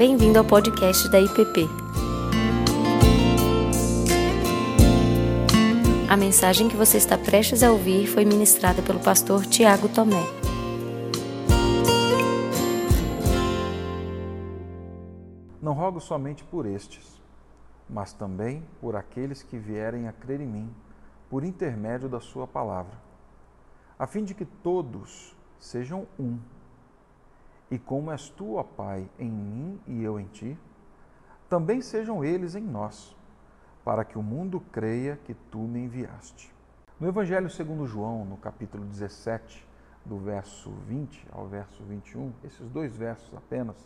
Bem-vindo ao podcast da IPP. A mensagem que você está prestes a ouvir foi ministrada pelo pastor Tiago Tomé. Não rogo somente por estes, mas também por aqueles que vierem a crer em mim, por intermédio da Sua palavra, a fim de que todos sejam um e como és tu, ó Pai, em mim e eu em ti, também sejam eles em nós, para que o mundo creia que tu me enviaste. No Evangelho segundo João, no capítulo 17, do verso 20 ao verso 21, esses dois versos apenas,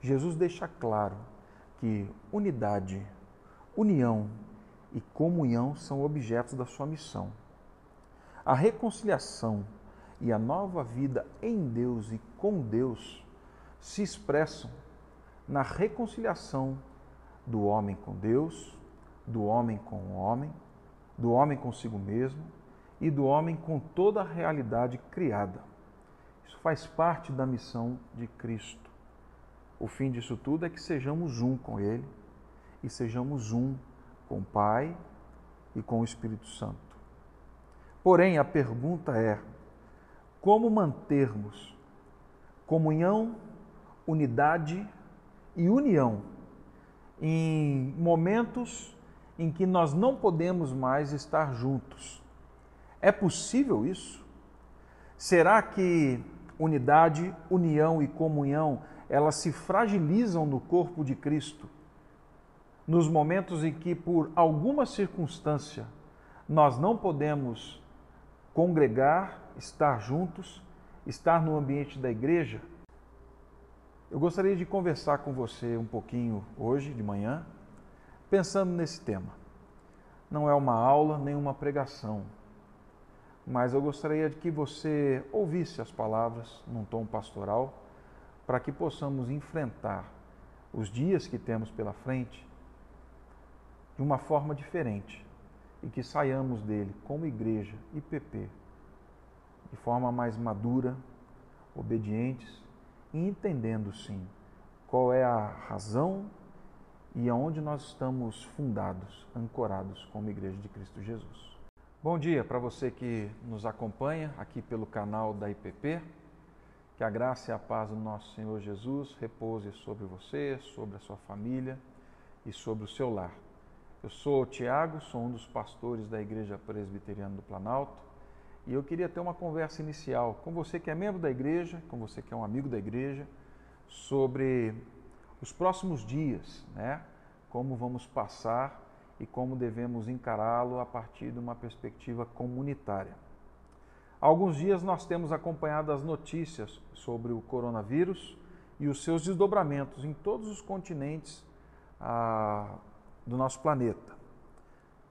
Jesus deixa claro que unidade, união e comunhão são objetos da sua missão. A reconciliação e a nova vida em Deus e com Deus se expressam na reconciliação do homem com Deus, do homem com o homem, do homem consigo mesmo e do homem com toda a realidade criada. Isso faz parte da missão de Cristo. O fim disso tudo é que sejamos um com Ele e sejamos um com o Pai e com o Espírito Santo. Porém, a pergunta é: como mantermos comunhão, unidade e união em momentos em que nós não podemos mais estar juntos. É possível isso? Será que unidade, união e comunhão, elas se fragilizam no corpo de Cristo nos momentos em que por alguma circunstância nós não podemos congregar estar juntos, estar no ambiente da igreja, eu gostaria de conversar com você um pouquinho hoje de manhã, pensando nesse tema. Não é uma aula nem uma pregação, mas eu gostaria de que você ouvisse as palavras num tom pastoral, para que possamos enfrentar os dias que temos pela frente de uma forma diferente e que saiamos dele como igreja IPP de forma mais madura, obedientes e entendendo sim qual é a razão e aonde nós estamos fundados, ancorados como Igreja de Cristo Jesus. Bom dia para você que nos acompanha aqui pelo canal da IPP. Que a graça e a paz do nosso Senhor Jesus repouse sobre você, sobre a sua família e sobre o seu lar. Eu sou o Tiago, sou um dos pastores da Igreja Presbiteriana do Planalto e eu queria ter uma conversa inicial com você que é membro da igreja, com você que é um amigo da igreja, sobre os próximos dias, né? Como vamos passar e como devemos encará-lo a partir de uma perspectiva comunitária. Há alguns dias nós temos acompanhado as notícias sobre o coronavírus e os seus desdobramentos em todos os continentes ah, do nosso planeta.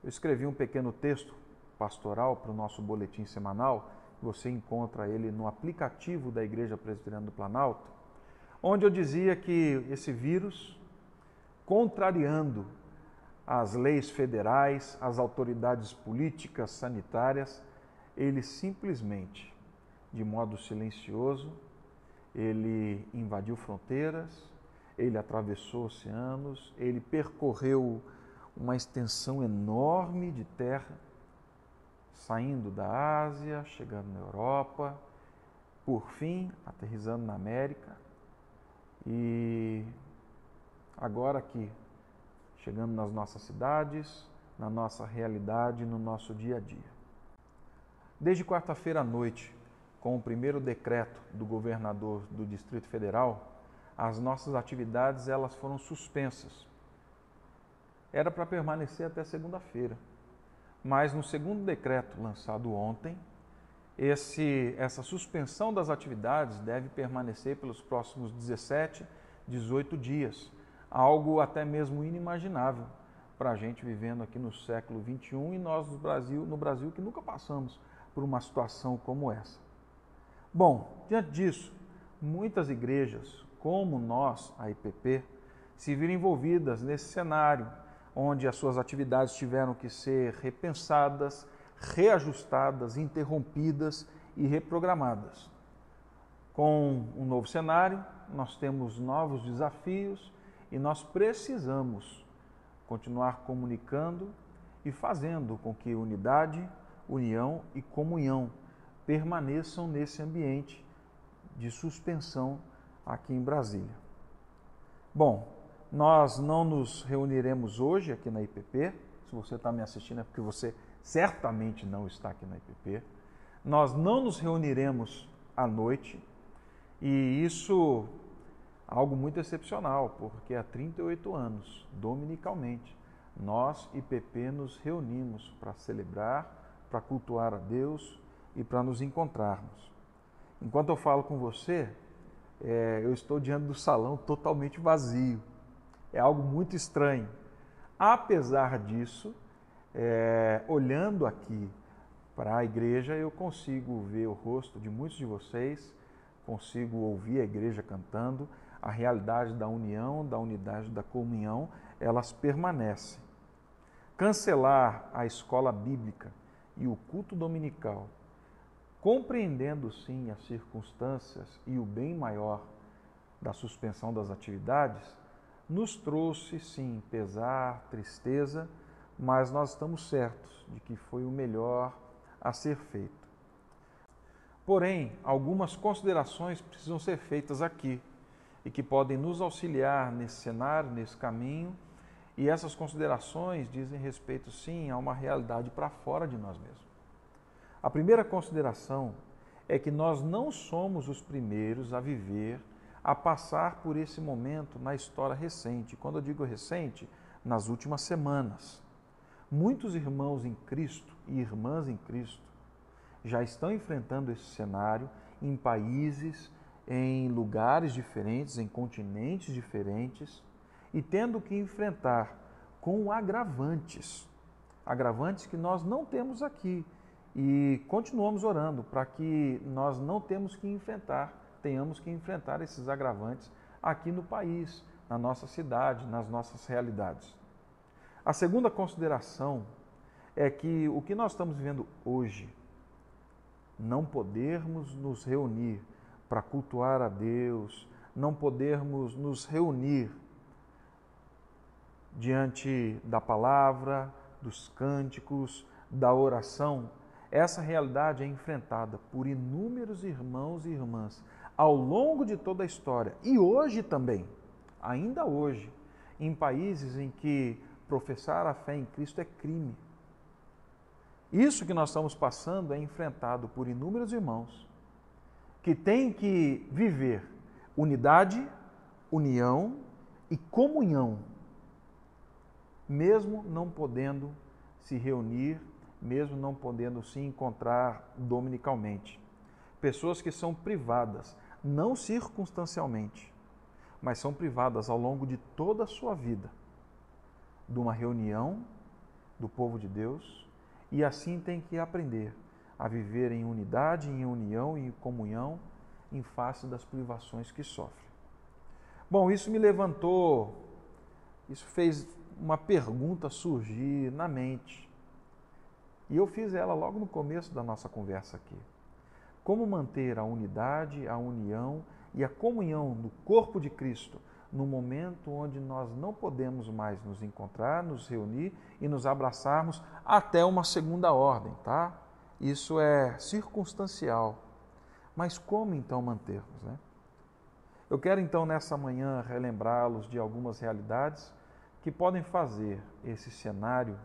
Eu escrevi um pequeno texto pastoral para o nosso boletim semanal, você encontra ele no aplicativo da Igreja Presbiteriana do Planalto, onde eu dizia que esse vírus, contrariando as leis federais, as autoridades políticas, sanitárias, ele simplesmente, de modo silencioso, ele invadiu fronteiras, ele atravessou oceanos, ele percorreu uma extensão enorme de terra saindo da Ásia, chegando na Europa, por fim, aterrizando na América e agora aqui, chegando nas nossas cidades, na nossa realidade, no nosso dia a dia. Desde quarta-feira à noite, com o primeiro decreto do governador do Distrito Federal, as nossas atividades elas foram suspensas. Era para permanecer até segunda-feira. Mas no segundo decreto lançado ontem, esse, essa suspensão das atividades deve permanecer pelos próximos 17, 18 dias, algo até mesmo inimaginável para a gente vivendo aqui no século 21 e nós no Brasil, no Brasil que nunca passamos por uma situação como essa. Bom, diante disso, muitas igrejas, como nós, a IPP, se viram envolvidas nesse cenário onde as suas atividades tiveram que ser repensadas, reajustadas, interrompidas e reprogramadas. Com um novo cenário, nós temos novos desafios e nós precisamos continuar comunicando e fazendo com que unidade, união e comunhão permaneçam nesse ambiente de suspensão aqui em Brasília. Bom, nós não nos reuniremos hoje aqui na IPP. Se você está me assistindo é porque você certamente não está aqui na IPP. Nós não nos reuniremos à noite e isso é algo muito excepcional, porque há 38 anos, dominicalmente, nós, IPP, nos reunimos para celebrar, para cultuar a Deus e para nos encontrarmos. Enquanto eu falo com você, é, eu estou diante do salão totalmente vazio. É algo muito estranho. Apesar disso, é, olhando aqui para a igreja, eu consigo ver o rosto de muitos de vocês, consigo ouvir a igreja cantando, a realidade da união, da unidade, da comunhão, elas permanecem. Cancelar a escola bíblica e o culto dominical, compreendendo sim as circunstâncias e o bem maior da suspensão das atividades, nos trouxe sim pesar, tristeza, mas nós estamos certos de que foi o melhor a ser feito. Porém, algumas considerações precisam ser feitas aqui e que podem nos auxiliar nesse cenário, nesse caminho, e essas considerações dizem respeito sim a uma realidade para fora de nós mesmos. A primeira consideração é que nós não somos os primeiros a viver a passar por esse momento na história recente. Quando eu digo recente, nas últimas semanas. Muitos irmãos em Cristo e irmãs em Cristo já estão enfrentando esse cenário em países, em lugares diferentes, em continentes diferentes e tendo que enfrentar com agravantes, agravantes que nós não temos aqui e continuamos orando para que nós não temos que enfrentar tenhamos que enfrentar esses agravantes aqui no país, na nossa cidade, nas nossas realidades. A segunda consideração é que o que nós estamos vivendo hoje, não podermos nos reunir para cultuar a Deus, não podermos nos reunir diante da palavra, dos cânticos, da oração, essa realidade é enfrentada por inúmeros irmãos e irmãs ao longo de toda a história e hoje também, ainda hoje, em países em que professar a fé em Cristo é crime. Isso que nós estamos passando é enfrentado por inúmeros irmãos que têm que viver unidade, união e comunhão, mesmo não podendo se reunir, mesmo não podendo se encontrar dominicalmente. Pessoas que são privadas não circunstancialmente, mas são privadas ao longo de toda a sua vida de uma reunião do povo de Deus e assim tem que aprender a viver em unidade, em união e em comunhão em face das privações que sofre. Bom, isso me levantou, isso fez uma pergunta surgir na mente. E eu fiz ela logo no começo da nossa conversa aqui. Como manter a unidade, a união e a comunhão do corpo de Cristo no momento onde nós não podemos mais nos encontrar, nos reunir e nos abraçarmos até uma segunda ordem, tá? Isso é circunstancial. Mas como então mantermos, né? Eu quero então nessa manhã relembrá-los de algumas realidades que podem fazer esse cenário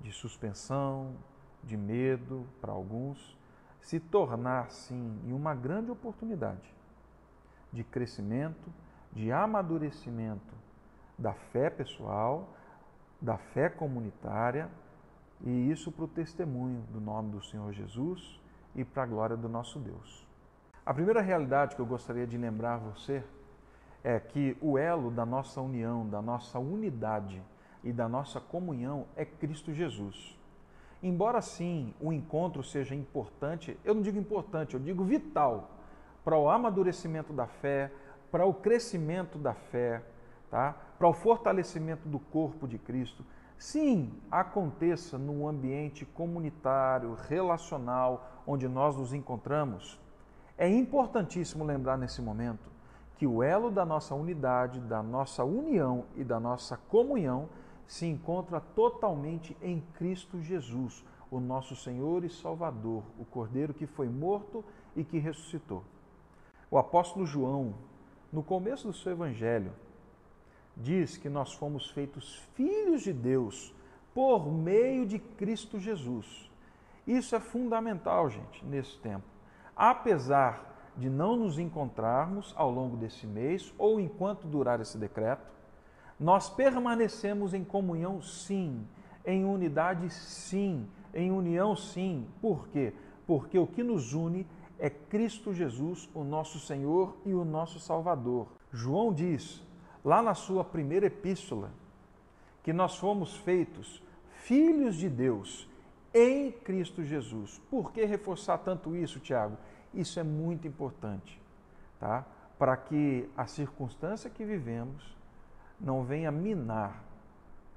de suspensão, de medo para alguns, se tornar, sim, em uma grande oportunidade de crescimento, de amadurecimento da fé pessoal, da fé comunitária, e isso para o testemunho do nome do Senhor Jesus e para a glória do nosso Deus. A primeira realidade que eu gostaria de lembrar você é que o elo da nossa união, da nossa unidade e da nossa comunhão é Cristo Jesus. Embora sim o encontro seja importante, eu não digo importante, eu digo vital para o amadurecimento da fé, para o crescimento da fé, tá? para o fortalecimento do corpo de Cristo. Sim, aconteça no ambiente comunitário, relacional, onde nós nos encontramos. É importantíssimo lembrar nesse momento que o elo da nossa unidade, da nossa união e da nossa comunhão se encontra totalmente em Cristo Jesus, o nosso Senhor e Salvador, o Cordeiro que foi morto e que ressuscitou. O apóstolo João, no começo do seu evangelho, diz que nós fomos feitos filhos de Deus por meio de Cristo Jesus. Isso é fundamental, gente, nesse tempo. Apesar de não nos encontrarmos ao longo desse mês ou enquanto durar esse decreto, nós permanecemos em comunhão, sim, em unidade, sim, em união, sim. Por quê? Porque o que nos une é Cristo Jesus, o nosso Senhor e o nosso Salvador. João diz, lá na sua primeira epístola, que nós fomos feitos filhos de Deus em Cristo Jesus. Por que reforçar tanto isso, Tiago? Isso é muito importante, tá? Para que a circunstância que vivemos não venha minar,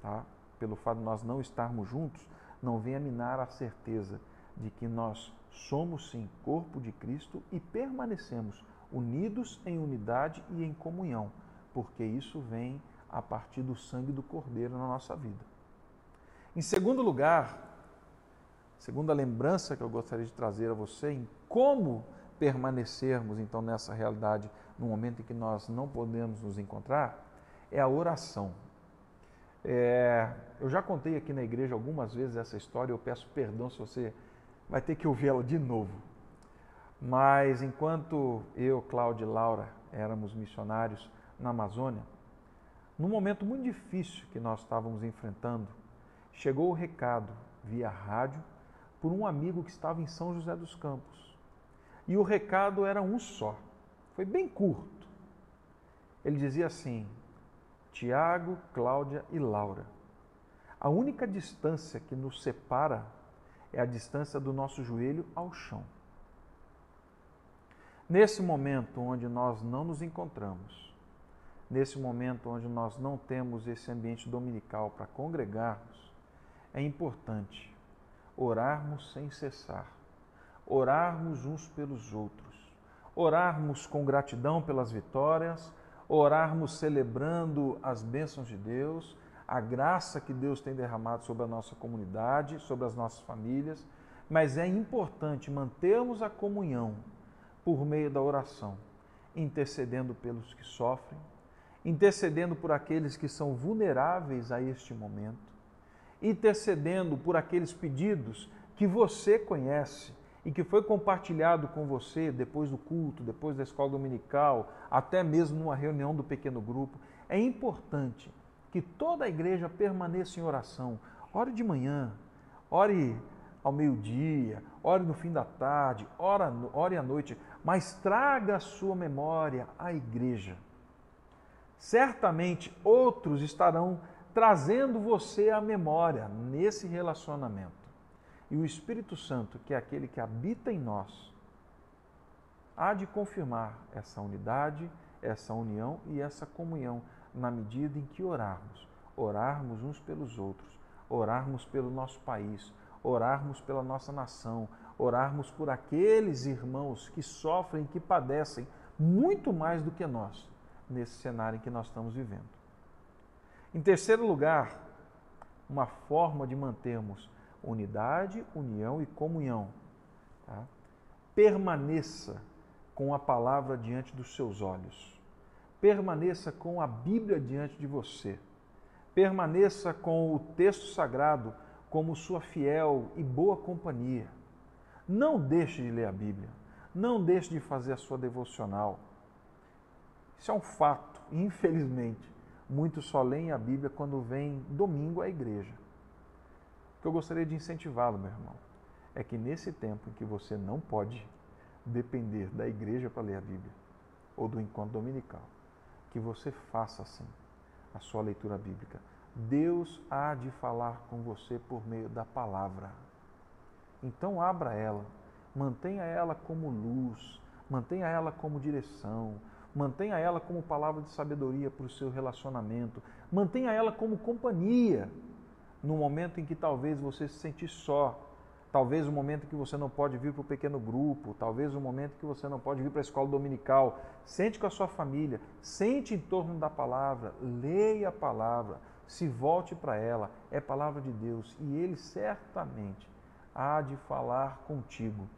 tá? Pelo fato de nós não estarmos juntos, não venha minar a certeza de que nós somos sim corpo de Cristo e permanecemos unidos em unidade e em comunhão, porque isso vem a partir do sangue do Cordeiro na nossa vida. Em segundo lugar, segunda lembrança que eu gostaria de trazer a você em como permanecermos então nessa realidade no momento em que nós não podemos nos encontrar, é a oração. É, eu já contei aqui na igreja algumas vezes essa história, eu peço perdão se você vai ter que ouvi-la de novo. Mas enquanto eu, Cláudio e Laura éramos missionários na Amazônia, num momento muito difícil que nós estávamos enfrentando, chegou o recado via rádio por um amigo que estava em São José dos Campos. E o recado era um só. Foi bem curto. Ele dizia assim: Tiago, Cláudia e Laura. A única distância que nos separa é a distância do nosso joelho ao chão. Nesse momento onde nós não nos encontramos, nesse momento onde nós não temos esse ambiente dominical para congregarmos, é importante orarmos sem cessar, orarmos uns pelos outros, orarmos com gratidão pelas vitórias, orarmos celebrando as bênçãos de Deus, a graça que Deus tem derramado sobre a nossa comunidade, sobre as nossas famílias, mas é importante mantermos a comunhão por meio da oração, intercedendo pelos que sofrem, intercedendo por aqueles que são vulneráveis a este momento, intercedendo por aqueles pedidos que você conhece e que foi compartilhado com você depois do culto, depois da escola dominical, até mesmo numa reunião do pequeno grupo. É importante que toda a igreja permaneça em oração. Ore de manhã, ore ao meio-dia, ore no fim da tarde, ore, à noite, mas traga a sua memória à igreja. Certamente outros estarão trazendo você à memória nesse relacionamento. E o Espírito Santo, que é aquele que habita em nós, há de confirmar essa unidade, essa união e essa comunhão na medida em que orarmos. Orarmos uns pelos outros, orarmos pelo nosso país, orarmos pela nossa nação, orarmos por aqueles irmãos que sofrem, que padecem muito mais do que nós nesse cenário em que nós estamos vivendo. Em terceiro lugar, uma forma de mantermos unidade, união e comunhão. Tá? Permaneça com a palavra diante dos seus olhos. Permaneça com a Bíblia diante de você. Permaneça com o texto sagrado como sua fiel e boa companhia. Não deixe de ler a Bíblia. Não deixe de fazer a sua devocional. Isso é um fato, infelizmente. Muitos só leem a Bíblia quando vem domingo à igreja. O que eu gostaria de incentivá-lo, meu irmão, é que nesse tempo em que você não pode depender da igreja para ler a Bíblia ou do encontro dominical, que você faça assim a sua leitura bíblica. Deus há de falar com você por meio da palavra. Então abra ela, mantenha ela como luz, mantenha ela como direção, Mantenha ela como palavra de sabedoria para o seu relacionamento. Mantenha ela como companhia no momento em que talvez você se sentir só, talvez o momento que você não pode vir para o pequeno grupo, talvez o momento que você não pode vir para a escola dominical. Sente com a sua família, sente em torno da palavra, leia a palavra, se volte para ela, é palavra de Deus e ele certamente há de falar contigo.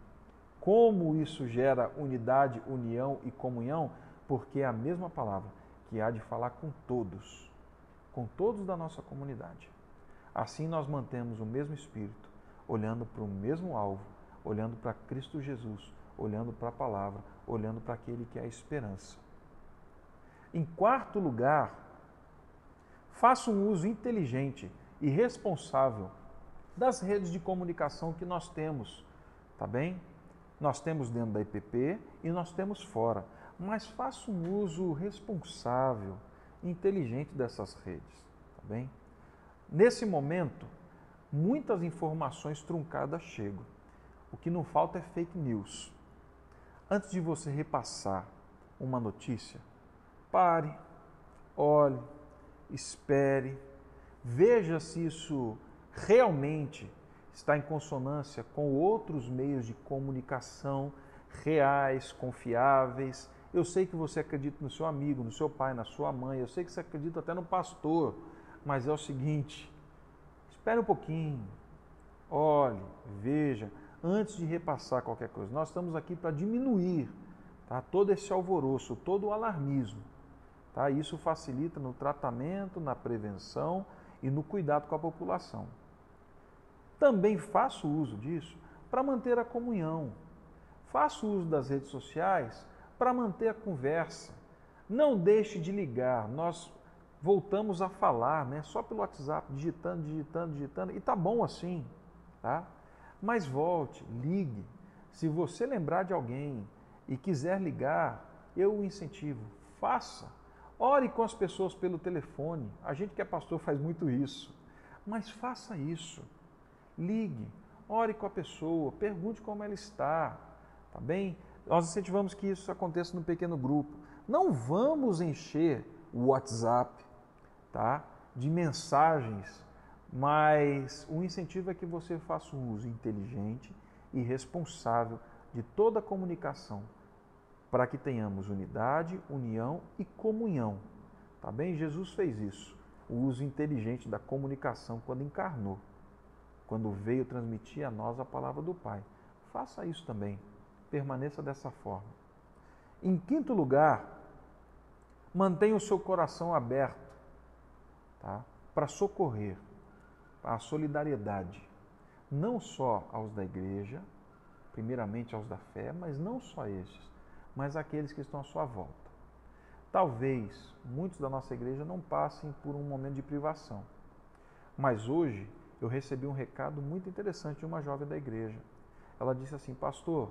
Como isso gera unidade, união e comunhão? Porque é a mesma palavra que há de falar com todos, com todos da nossa comunidade. Assim nós mantemos o mesmo espírito, olhando para o mesmo alvo, olhando para Cristo Jesus, olhando para a palavra, olhando para aquele que é a esperança. Em quarto lugar, faça um uso inteligente e responsável das redes de comunicação que nós temos, tá bem? Nós temos dentro da IPP e nós temos fora, mas faça um uso responsável, inteligente dessas redes, tá bem? Nesse momento, muitas informações truncadas chegam. O que não falta é fake news. Antes de você repassar uma notícia, pare, olhe, espere, veja se isso realmente está em consonância com outros meios de comunicação reais, confiáveis. Eu sei que você acredita no seu amigo, no seu pai, na sua mãe, eu sei que você acredita até no pastor, mas é o seguinte: espere um pouquinho, olhe, veja, antes de repassar qualquer coisa. Nós estamos aqui para diminuir tá, todo esse alvoroço, todo o alarmismo. Tá? Isso facilita no tratamento, na prevenção e no cuidado com a população. Também faço uso disso para manter a comunhão. Faço uso das redes sociais para manter a conversa. Não deixe de ligar. Nós voltamos a falar, né? Só pelo WhatsApp, digitando, digitando, digitando. E tá bom assim, tá? Mas volte, ligue. Se você lembrar de alguém e quiser ligar, eu incentivo. Faça. Ore com as pessoas pelo telefone. A gente que é pastor faz muito isso. Mas faça isso. Ligue, ore com a pessoa, pergunte como ela está, tá bem? Nós incentivamos que isso aconteça no pequeno grupo. Não vamos encher o WhatsApp, tá? De mensagens, mas o incentivo é que você faça um uso inteligente e responsável de toda a comunicação, para que tenhamos unidade, união e comunhão. Tá bem? Jesus fez isso, o uso inteligente da comunicação quando encarnou quando veio transmitir a nós a palavra do Pai. Faça isso também. Permaneça dessa forma. Em quinto lugar, mantenha o seu coração aberto tá? para socorrer, a solidariedade, não só aos da igreja, primeiramente aos da fé, mas não só estes, mas aqueles que estão à sua volta. Talvez muitos da nossa igreja não passem por um momento de privação, mas hoje eu recebi um recado muito interessante de uma jovem da igreja. Ela disse assim: Pastor,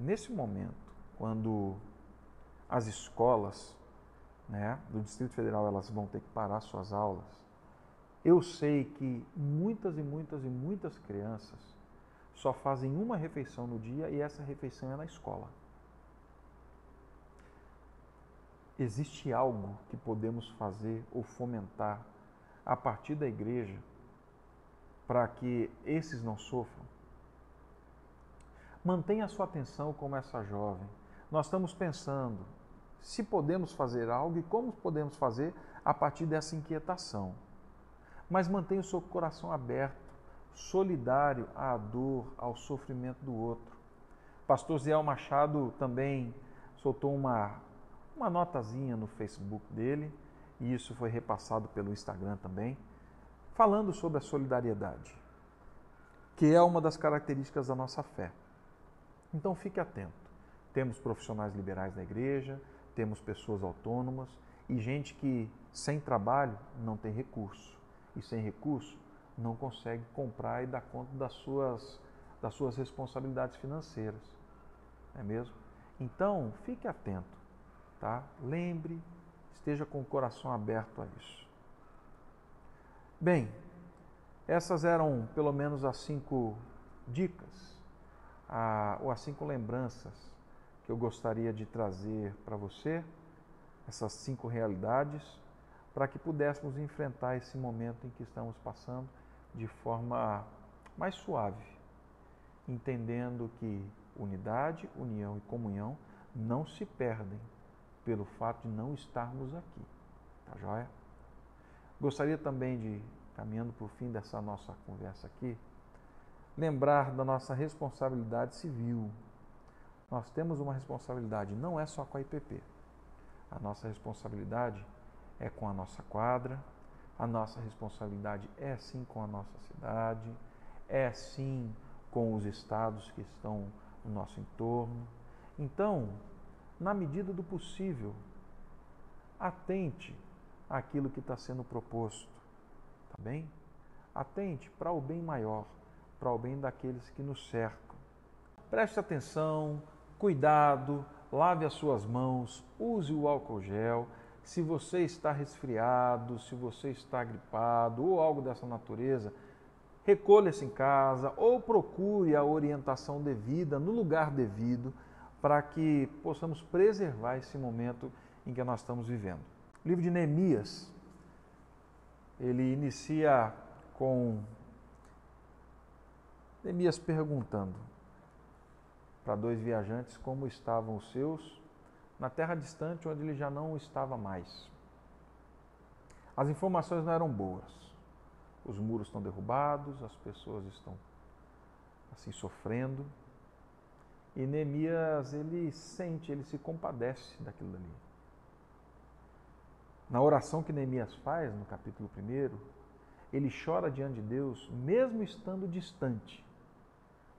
nesse momento, quando as escolas né, do Distrito Federal elas vão ter que parar suas aulas, eu sei que muitas e muitas e muitas crianças só fazem uma refeição no dia e essa refeição é na escola. Existe algo que podemos fazer ou fomentar a partir da igreja para que esses não sofram? Mantenha a sua atenção como essa jovem. Nós estamos pensando se podemos fazer algo e como podemos fazer a partir dessa inquietação. Mas mantenha o seu coração aberto, solidário à dor, ao sofrimento do outro. Pastor Zé Machado também soltou uma, uma notazinha no Facebook dele, e isso foi repassado pelo Instagram também falando sobre a solidariedade, que é uma das características da nossa fé. Então fique atento. Temos profissionais liberais na igreja, temos pessoas autônomas e gente que sem trabalho não tem recurso. E sem recurso não consegue comprar e dar conta das suas, das suas responsabilidades financeiras. Não é mesmo? Então, fique atento, tá? Lembre, esteja com o coração aberto a isso. Bem, essas eram pelo menos as cinco dicas, a, ou as cinco lembranças que eu gostaria de trazer para você, essas cinco realidades, para que pudéssemos enfrentar esse momento em que estamos passando de forma mais suave, entendendo que unidade, união e comunhão não se perdem pelo fato de não estarmos aqui. Tá joia? Gostaria também de, caminhando para o fim dessa nossa conversa aqui, lembrar da nossa responsabilidade civil. Nós temos uma responsabilidade, não é só com a IPP. A nossa responsabilidade é com a nossa quadra, a nossa responsabilidade é sim com a nossa cidade, é sim com os estados que estão no nosso entorno. Então, na medida do possível, atente àquilo que está sendo proposto, tá bem? Atente para o bem maior, para o bem daqueles que nos cercam. Preste atenção, cuidado, lave as suas mãos, use o álcool gel. Se você está resfriado, se você está gripado ou algo dessa natureza, recolha-se em casa ou procure a orientação devida no lugar devido para que possamos preservar esse momento em que nós estamos vivendo. O livro de Neemias, ele inicia com Neemias perguntando para dois viajantes como estavam os seus na terra distante onde ele já não estava mais. As informações não eram boas os muros estão derrubados, as pessoas estão assim sofrendo. E Neemias, ele sente, ele se compadece daquilo ali. Na oração que Neemias faz, no capítulo 1, ele chora diante de Deus, mesmo estando distante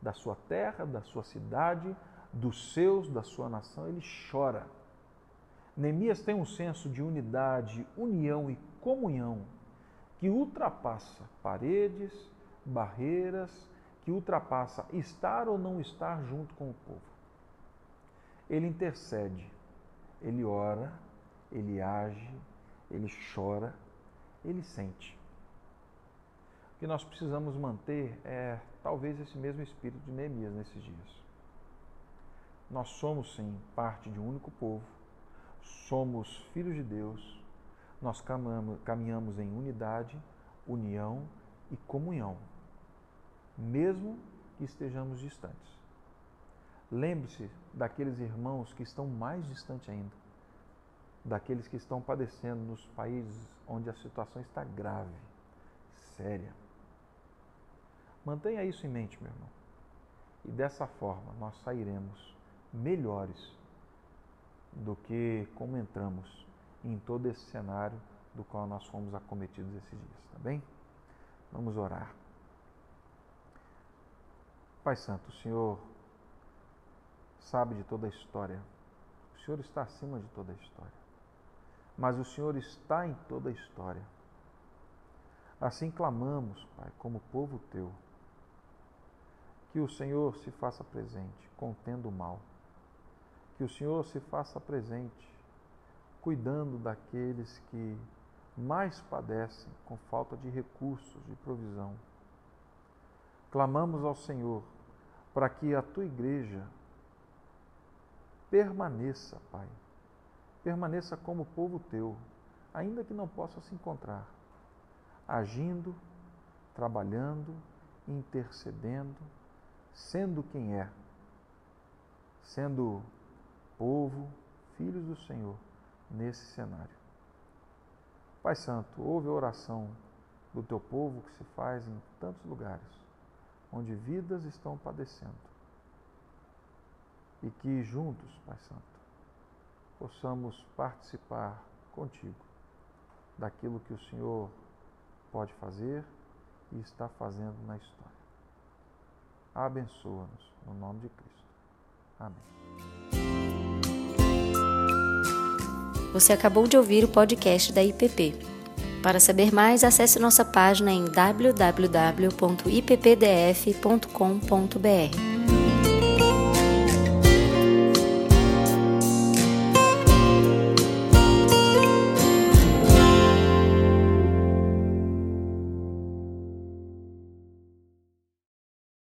da sua terra, da sua cidade, dos seus, da sua nação, ele chora. Neemias tem um senso de unidade, união e comunhão que ultrapassa paredes, barreiras, que ultrapassa estar ou não estar junto com o povo. Ele intercede, ele ora, ele age, ele chora, ele sente. Que nós precisamos manter é talvez esse mesmo espírito de Neemias nesses dias. Nós somos sim parte de um único povo, somos filhos de Deus, nós caminhamos em unidade, união e comunhão, mesmo que estejamos distantes. Lembre-se daqueles irmãos que estão mais distantes ainda, daqueles que estão padecendo nos países onde a situação está grave, séria. Mantenha isso em mente, meu irmão. E dessa forma nós sairemos melhores do que como entramos em todo esse cenário do qual nós fomos acometidos esses dias, tá bem? Vamos orar. Pai Santo, o Senhor sabe de toda a história. O Senhor está acima de toda a história. Mas o Senhor está em toda a história. Assim clamamos, Pai, como povo teu, que o Senhor se faça presente, contendo o mal. Que o Senhor se faça presente cuidando daqueles que mais padecem com falta de recursos, de provisão. Clamamos ao Senhor para que a tua igreja permaneça, Pai, permaneça como povo teu, ainda que não possa se encontrar, agindo, trabalhando, intercedendo, sendo quem é, sendo povo, filhos do Senhor nesse cenário. Pai Santo, ouve a oração do teu povo que se faz em tantos lugares, onde vidas estão padecendo. E que juntos, Pai Santo, possamos participar contigo daquilo que o Senhor pode fazer e está fazendo na história. Abençoa-nos no nome de Cristo. Amém. Você acabou de ouvir o podcast da IPP. Para saber mais, acesse nossa página em www.ippdf.com.br.